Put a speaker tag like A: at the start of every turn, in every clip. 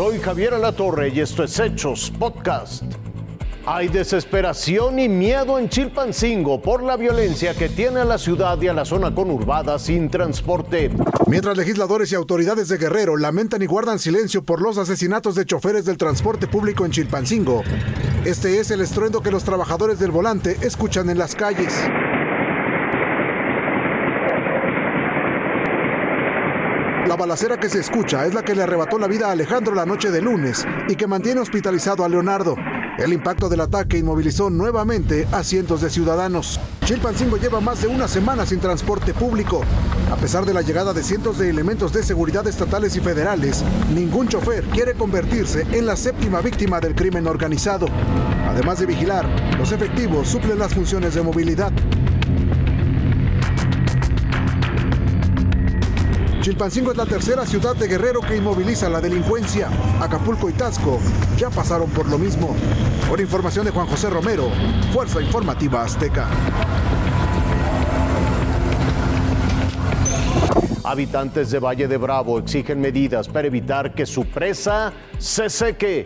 A: Javier Alatorre y esto es Hechos Podcast. Hay desesperación y miedo en Chilpancingo por la violencia que tiene a la ciudad y a la zona conurbada sin transporte.
B: Mientras legisladores y autoridades de Guerrero lamentan y guardan silencio por los asesinatos de choferes del transporte público en Chilpancingo, este es el estruendo que los trabajadores del volante escuchan en las calles. La balacera que se escucha es la que le arrebató la vida a Alejandro la noche de lunes y que mantiene hospitalizado a Leonardo. El impacto del ataque inmovilizó nuevamente a cientos de ciudadanos. Chilpancingo lleva más de una semana sin transporte público. A pesar de la llegada de cientos de elementos de seguridad estatales y federales, ningún chofer quiere convertirse en la séptima víctima del crimen organizado. Además de vigilar, los efectivos suplen las funciones de movilidad. Chilpancingo es la tercera ciudad de Guerrero que inmoviliza la delincuencia. Acapulco y Tasco ya pasaron por lo mismo. Por información de Juan José Romero, Fuerza Informativa Azteca.
A: Habitantes de Valle de Bravo exigen medidas para evitar que su presa se seque.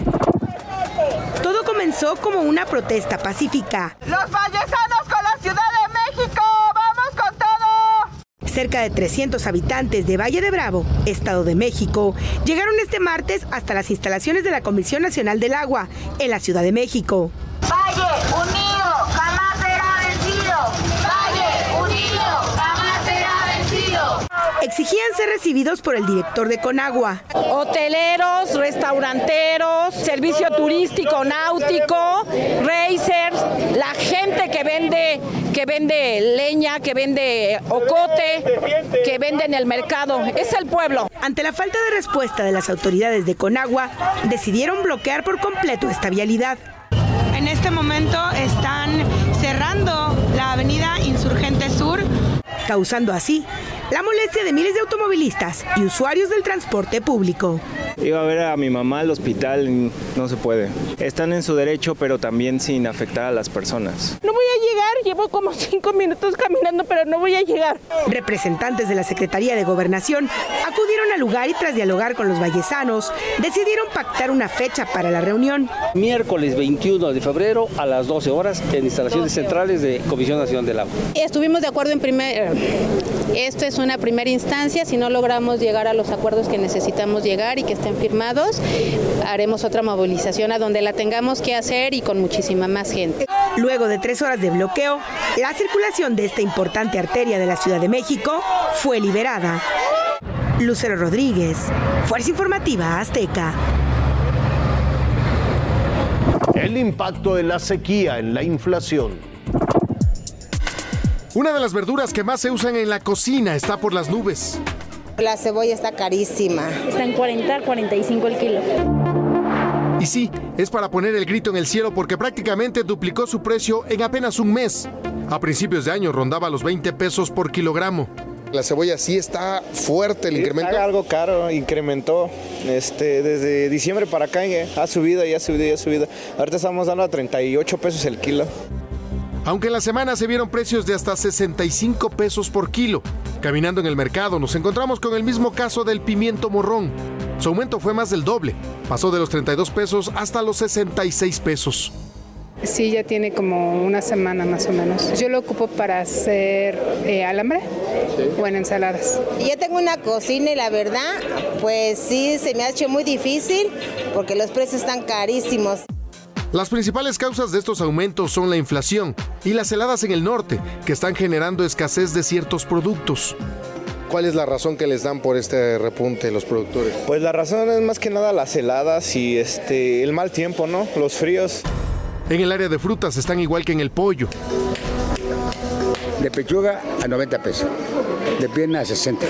C: Todo comenzó como una protesta pacífica.
D: Los con la Ciudad de México
C: cerca de 300 habitantes de Valle de Bravo, Estado de México, llegaron este martes hasta las instalaciones de la Comisión Nacional del Agua en la Ciudad de México.
D: Valle unido, jamás será vencido. Valle unido, jamás será vencido.
C: Exigían ser recibidos por el director de Conagua.
E: Hoteleros, restauranteros, servicio turístico, náutico, racers, que vende leña, que vende ocote, que vende en el mercado. Es el pueblo.
C: Ante la falta de respuesta de las autoridades de Conagua, decidieron bloquear por completo esta vialidad.
F: En este momento están cerrando la avenida Insurgente Sur,
C: causando así la molestia de miles de automovilistas y usuarios del transporte público.
G: Iba a ver a mi mamá al hospital, y no se puede. Están en su derecho, pero también sin afectar a las personas.
E: No voy a llegar, llevo como cinco minutos caminando, pero no voy a llegar.
C: Representantes de la Secretaría de Gobernación acudieron al lugar y tras dialogar con los vallesanos, decidieron pactar una fecha para la reunión.
H: Miércoles 21 de febrero a las 12 horas en instalaciones centrales de Comisión Nacional del Agua.
I: Estuvimos de acuerdo en primer... Esto es una primera instancia, si no logramos llegar a los acuerdos que necesitamos llegar y que estén firmados, haremos otra movilización a donde la tengamos que hacer y con muchísima más gente.
C: Luego de tres horas de bloqueo, la circulación de esta importante arteria de la Ciudad de México fue liberada. Lucero Rodríguez, Fuerza Informativa Azteca.
A: El impacto de la sequía en la inflación.
B: Una de las verduras que más se usan en la cocina está por las nubes.
J: La cebolla está carísima.
K: Está en 40, 45 el kilo.
B: Y sí, es para poner el grito en el cielo porque prácticamente duplicó su precio en apenas un mes. A principios de año rondaba los 20 pesos por kilogramo.
L: La cebolla sí está fuerte el incremento.
G: Está algo caro, incrementó. Este, desde diciembre para acá eh, ha subido y ha subido y ha subido. Ahorita estamos dando a 38 pesos el kilo.
B: Aunque en la semana se vieron precios de hasta 65 pesos por kilo. Caminando en el mercado nos encontramos con el mismo caso del pimiento morrón. Su aumento fue más del doble. Pasó de los 32 pesos hasta los 66 pesos.
M: Sí, ya tiene como una semana más o menos. Yo lo ocupo para hacer eh, alambre o en ensaladas.
J: Yo tengo una cocina y la verdad, pues sí, se me ha hecho muy difícil porque los precios están carísimos.
B: Las principales causas de estos aumentos son la inflación y las heladas en el norte, que están generando escasez de ciertos productos.
L: ¿Cuál es la razón que les dan por este repunte los productores?
G: Pues la razón es más que nada las heladas y este el mal tiempo, ¿no? Los fríos.
B: En el área de frutas están igual que en el pollo.
N: De pechuga a 90 pesos, de pierna a 60.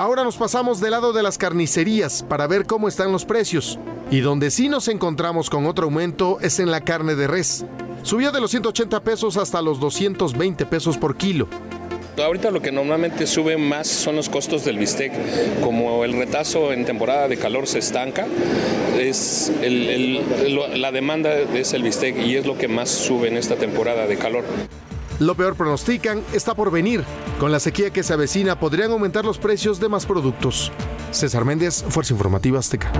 B: Ahora nos pasamos del lado de las carnicerías para ver cómo están los precios. Y donde sí nos encontramos con otro aumento es en la carne de res. Subió de los 180 pesos hasta los 220 pesos por kilo.
O: Ahorita lo que normalmente sube más son los costos del bistec. Como el retazo en temporada de calor se estanca, es la demanda es el bistec y es lo que más sube en esta temporada de calor.
B: Lo peor pronostican está por venir. Con la sequía que se avecina podrían aumentar los precios de más productos. César Méndez, Fuerza Informativa Azteca.